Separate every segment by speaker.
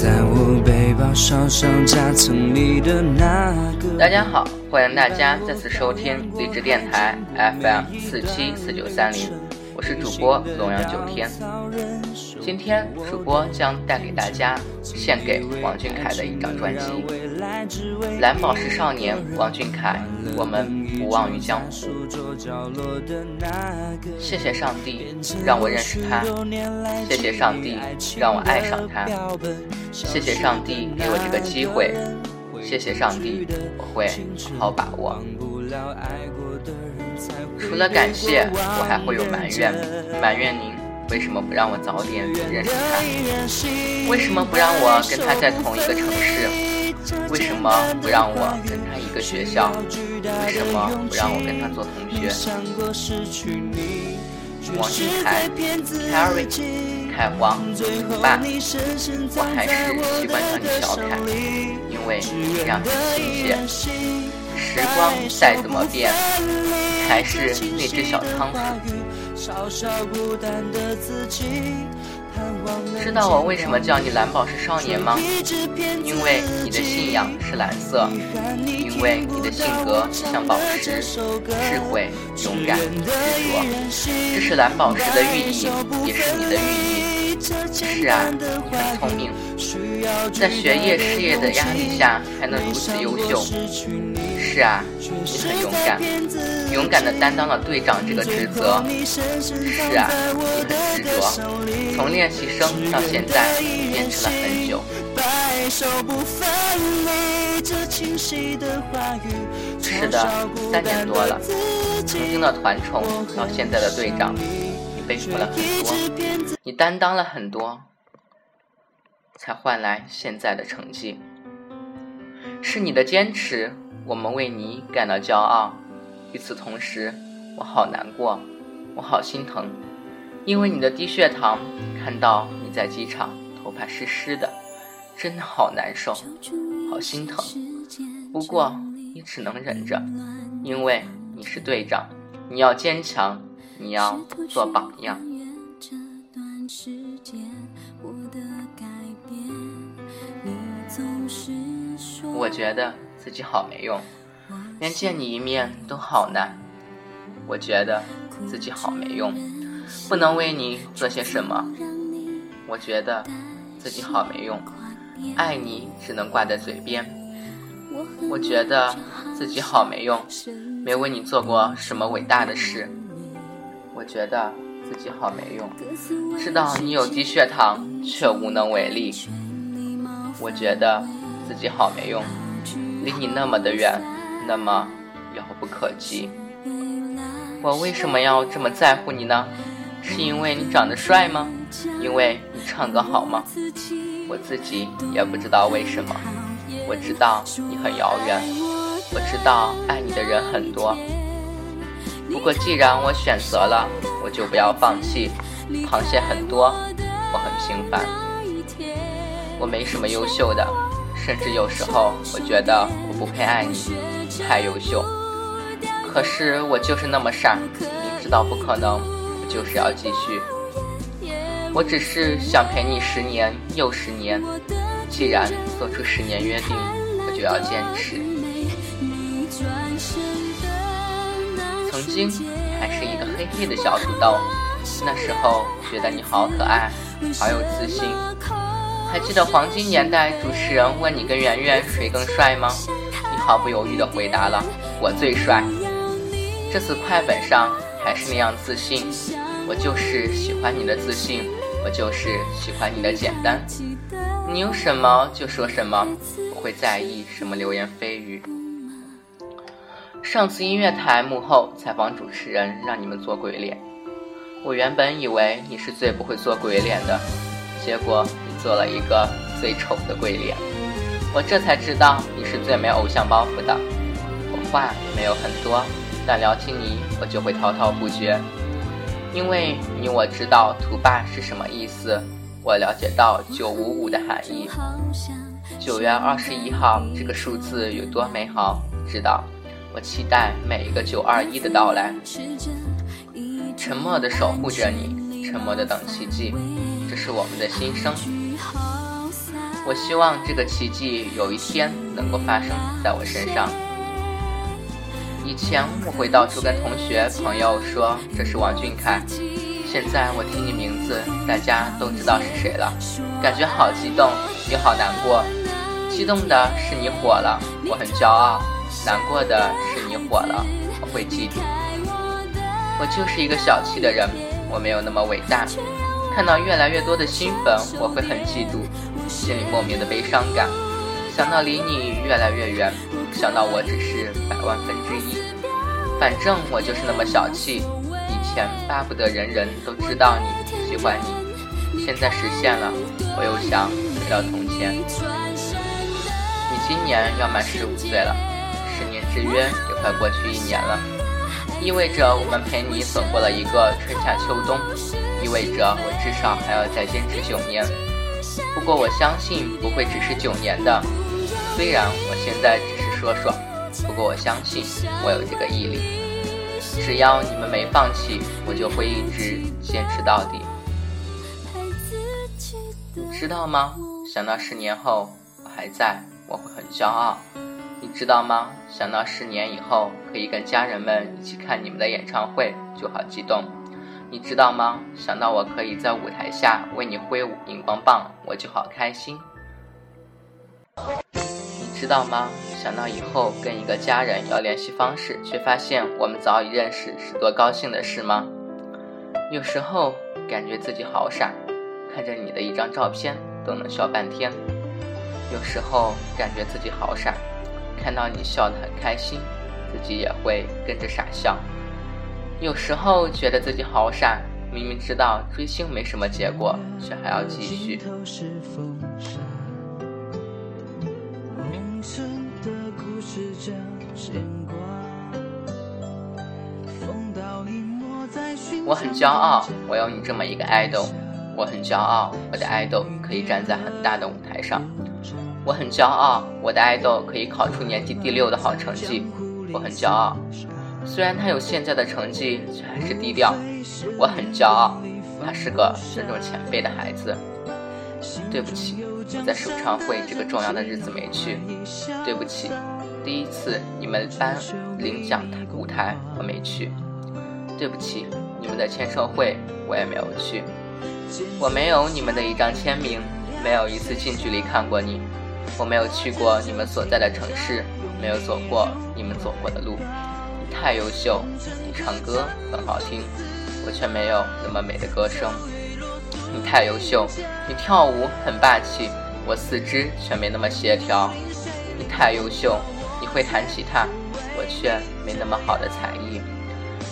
Speaker 1: 在我背包上夹层里的那个。
Speaker 2: 大家好，欢迎大家再次收听励志电台 FM 四七四九三零，我是主播龙阳九天。今天主播将带给大家献给王俊凯的一张专辑《蓝宝石少年》。王俊凯，我们不忘于江湖。谢谢上帝让我认识他，谢谢上帝让我爱上他，谢谢上帝给我这个机会，谢谢上帝，我会好好把握。除了感谢，我还会有埋怨，埋怨您。为什么不让我早点认识他？为什么不让我跟他在同一个城市？为什么不让我跟他一个学。校？为什么不让我跟他做同学？王俊凯，Carrie，凯皇，爸，我还是习惯叫你小凯，因为这样很亲切。时光再怎么变，还是那只小仓鼠。知道我为什么叫你蓝宝石少年吗？因为你的信仰是蓝色，因为你的性格像宝石，智慧、勇敢、执着，这是蓝宝石的寓意，也是你的寓意。是啊，你很聪明，在学业、事业的压力下还能如此优秀。是啊，你很勇敢，勇敢地担当了队长这个职责。是啊，你很执着，从练习生到现在坚持了很久。是的，三年多了，曾经的团宠到现在的队长，你背负了很多，你担当了很多，才换来现在的成绩。是你的坚持。我们为你感到骄傲，与此同时，我好难过，我好心疼，因为你的低血糖，看到你在机场头发湿湿的，真的好难受，好心疼。不过你只能忍着，因为你是队长，你要坚强，你要做榜样。我觉得。自己好没用，连见你一面都好难。我觉得自己好没用，不能为你做些什么。我觉得自己好没用，爱你只能挂在嘴边。我觉得自己好没用，没为你做过什么伟大的事。我觉得自己好没用，知道你有低血糖却无能为力。我觉得自己好没用。离你那么的远，那么遥不可及。我为什么要这么在乎你呢？是因为你长得帅吗？因为你唱歌好吗？我自己也不知道为什么。我知道你很遥远，我知道爱你的人很多。不过既然我选择了，我就不要放弃。螃蟹很多，我很平凡，我没什么优秀的。甚至有时候，我觉得我不配爱你，太优秀。可是我就是那么傻，明知道不可能，我就是要继续。我只是想陪你十年又十年，既然做出十年约定，我就要坚持。曾经还是一个黑黑的小土豆，那时候觉得你好可爱，好有自信。还记得黄金年代主持人问你跟圆圆谁更帅吗？你毫不犹豫地回答了我最帅。这次快本上还是那样自信，我就是喜欢你的自信，我就是喜欢你的简单。你有什么就说什么，不会在意什么流言蜚语。上次音乐台幕后采访主持人让你们做鬼脸，我原本以为你是最不会做鬼脸的，结果。做了一个最丑的鬼脸，我这才知道你是最没偶像包袱的。我话没有很多，但聊起你我就会滔滔不绝，因为你我知道“土霸”是什么意思，我了解到“九五五”的含义。九月二十一号这个数字有多美好，知道。我期待每一个九二一的到来，沉默的守护着你，沉默的等奇迹，这是我们的心声。我希望这个奇迹有一天能够发生在我身上。以前我会到处跟同学朋友说这是王俊凯，现在我听你名字，大家都知道是谁了，感觉好激动，也好难过。激动的是你火了，我很骄傲；难过的是你火了，我会嫉妒。我就是一个小气的人，我没有那么伟大。看到越来越多的新粉，我会很嫉妒，心里莫名的悲伤感。想到离你越来越远，想到我只是百万分之一，反正我就是那么小气。以前巴不得人人都知道你喜欢你，现在实现了，我又想回到从前。你今年要满十五岁了，十年之约也快过去一年了，意味着我们陪你走过了一个春夏秋冬。意味着我至少还要再坚持九年，不过我相信不会只是九年的。虽然我现在只是说说，不过我相信我有这个毅力。只要你们没放弃，我就会一直坚持到底。你知道吗？想到十年后我还在，我会很骄傲。你知道吗？想到十年以后可以跟家人们一起看你们的演唱会，就好激动。你知道吗？想到我可以在舞台下为你挥舞荧光棒，我就好开心。你知道吗？想到以后跟一个家人要联系方式，却发现我们早已认识，是多高兴的事吗？有时候感觉自己好傻，看着你的一张照片都能笑半天。有时候感觉自己好傻，看到你笑得很开心，自己也会跟着傻笑。有时候觉得自己好傻，明明知道追星没什么结果，却还要继续。我很骄傲，我有你这么一个爱豆。我很骄傲，我的爱豆可以站在很大的舞台上。我很骄傲，我的爱豆可以考出年级第六的好成绩。我很骄傲。虽然他有现在的成绩，却还是低调。我很骄傲，他是个尊重前辈的孩子。对不起，我在首唱会这个重要的日子没去。对不起，第一次你们班领奖舞台我没去。对不起，你们的签售会我也没有去。我没有你们的一张签名，没有一次近距离看过你。我没有去过你们所在的城市，没有走过你们走过的路。太优秀，你唱歌很好听，我却没有那么美的歌声。你太优秀，你跳舞很霸气，我四肢却没那么协调。你太优秀，你会弹吉他，我却没那么好的才艺。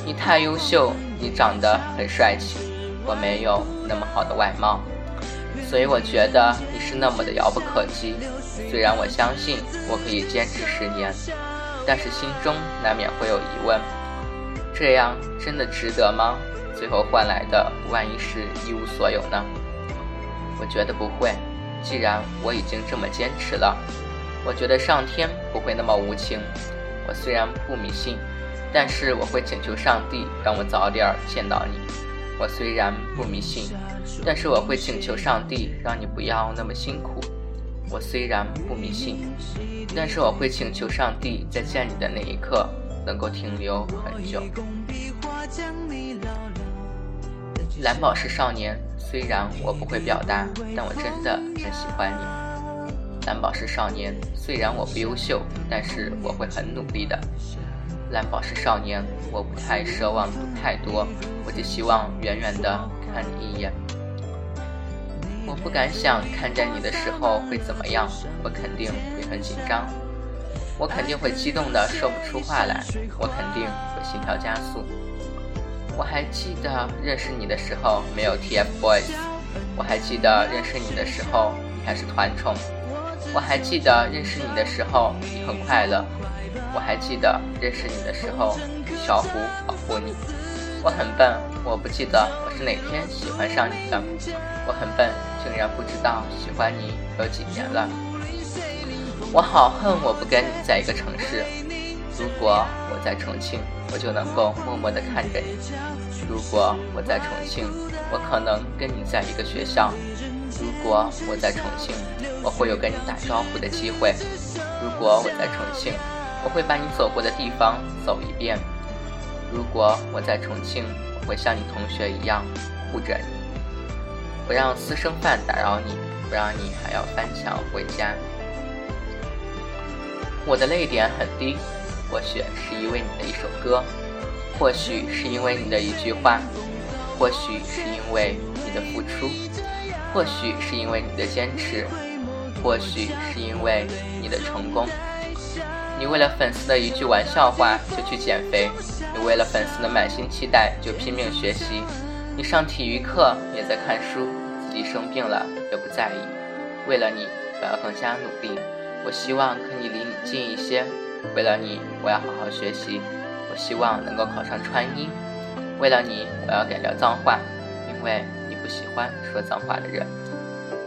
Speaker 2: 你太优秀，你长得很帅气，我没有那么好的外貌。所以我觉得你是那么的遥不可及。虽然我相信我可以坚持十年。但是心中难免会有疑问：这样真的值得吗？最后换来的万一是一无所有呢？我觉得不会。既然我已经这么坚持了，我觉得上天不会那么无情。我虽然不迷信，但是我会请求上帝让我早点见到你。我虽然不迷信，但是我会请求上帝让你不要那么辛苦。我虽然不迷信，但是我会请求上帝在见你的那一刻能够停留很久。蓝宝石少年，虽然我不会表达，但我真的很喜欢你。蓝宝石少年，虽然我不优秀，但是我会很努力的。蓝宝石少年，我不太奢望太多，我只希望远远的看你一眼。我不敢想看见你的时候会怎么样，我肯定会很紧张，我肯定会激动的说不出话来，我肯定会心跳加速。我还记得认识你的时候没有 TFBOYS，我还记得认识你的时候你还是团宠，我还记得认识你的时候你很快乐，我还记得认识你的时候小虎保护你。我很笨，我不记得我是哪天喜欢上你的。我很笨，竟然不知道喜欢你有几年了。我好恨我不跟你在一个城市。如果我在重庆，我就能够默默地看着你；如果我在重庆，我可能跟你在一个学校；如果我在重庆，我会有跟你打招呼的机会；如果我在重庆，我会把你走过的地方走一遍；如果我在重庆，我会像你同学一样护着你，不让私生饭打扰你，不让你还要翻墙回家。我的泪点很低，或许是因为你的一首歌，或许是因为你的一句话，或许是因为你的付出，或许是因为你的坚持，或许是因为你的成功。你为了粉丝的一句玩笑话就去减肥，你为了粉丝的满心期待就拼命学习，你上体育课也在看书，自己生病了也不在意。为了你，我要更加努力。我希望可以离你近一些，为了你，我要好好学习。我希望能够考上川音，为了你，我要改掉脏话，因为你不喜欢说脏话的人。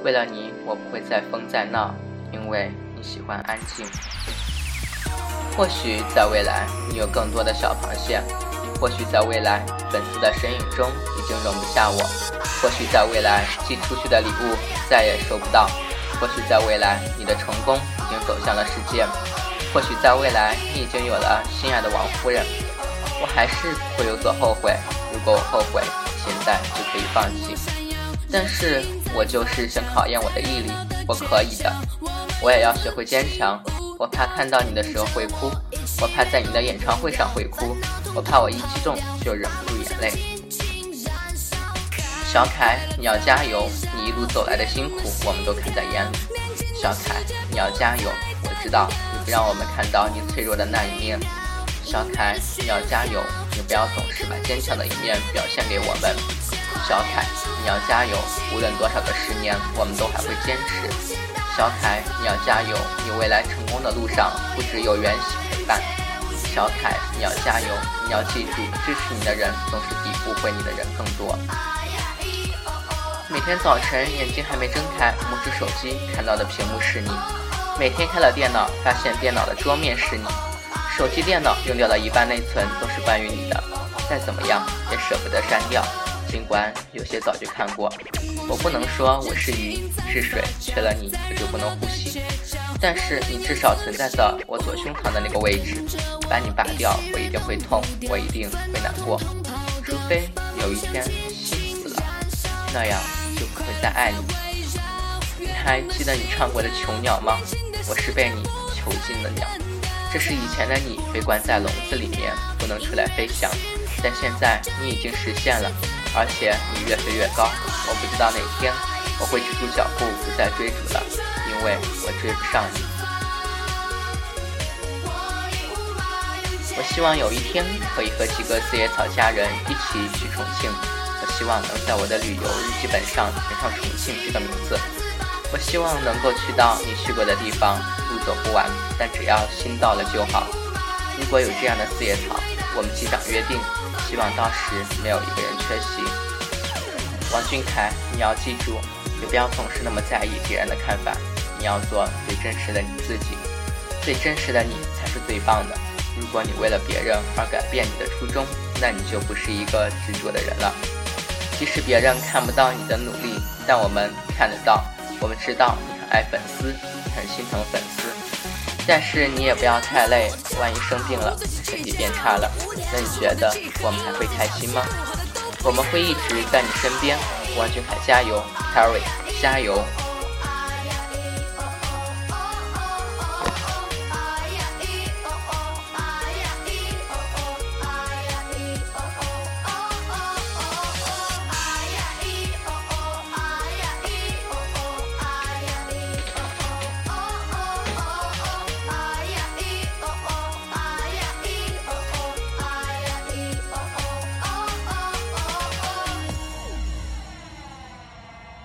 Speaker 2: 为了你，我不会再疯再闹，因为你喜欢安静。或许在未来，你有更多的小螃蟹；或许在未来，粉丝的身影中已经容不下我；或许在未来，寄出去的礼物再也收不到。或许在未来，你的成功已经走向了世界；或许在未来，你已经有了心爱的王夫人。我还是会有所后悔。如果我后悔，现在就可以放弃。但是我就是想考验我的毅力，我可以的。我也要学会坚强。我怕看到你的时候会哭，我怕在你的演唱会上会哭，我怕我一激动就忍不住眼泪。小凯，你要加油！你一路走来的辛苦，我们都看在眼里。小凯，你要加油！我知道你不让我们看到你脆弱的那一面。小凯，你要加油！你不要总是把坚强的一面表现给我们。小凯，你要加油！无论多少个十年，我们都还会坚持。小凯，你要加油！你未来成功的路上不只有缘喜陪伴。小凯，你要加油！你要记住，支持你的人总是比误会你的人更多。每天早晨眼睛还没睁开，摸出手机看到的屏幕是你；每天开了电脑，发现电脑的桌面是你；手机、电脑用掉了一半内存，都是关于你的。再怎么样也舍不得删掉，尽管有些早就看过。我不能说我是鱼是水，缺了你我就不能呼吸。但是你至少存在在我左胸膛的那个位置，把你拔掉，我一定会痛，我一定会难过。除非有一天心死了，那样。就不会再爱你。你还记得你唱过的《囚鸟》吗？我是被你囚禁的鸟。这是以前的你被关在笼子里面，不能出来飞翔。但现在你已经实现了，而且你越飞越高。我不知道哪天我会止住脚步，不再追逐了，因为我追不上你。我希望有一天可以和几个四叶草家人一起去重庆。我希望能在我的旅游日记本上填上重庆这个名字。我希望能够去到你去过的地方，路走不完，但只要心到了就好。如果有这样的四叶草，我们机长约定，希望到时没有一个人缺席。王俊凯，你要记住，也不要总是那么在意别人的看法。你要做最真实的你自己，最真实的你才是最棒的。如果你为了别人而改变你的初衷，那你就不是一个执着的人了。即使别人看不到你的努力，但我们看得到。我们知道你很爱粉丝，很心疼粉丝。但是你也不要太累，万一生病了，身体变差了，那你觉得我们还会开心吗？我们会一直在你身边。王俊凯加油，Terry 加油。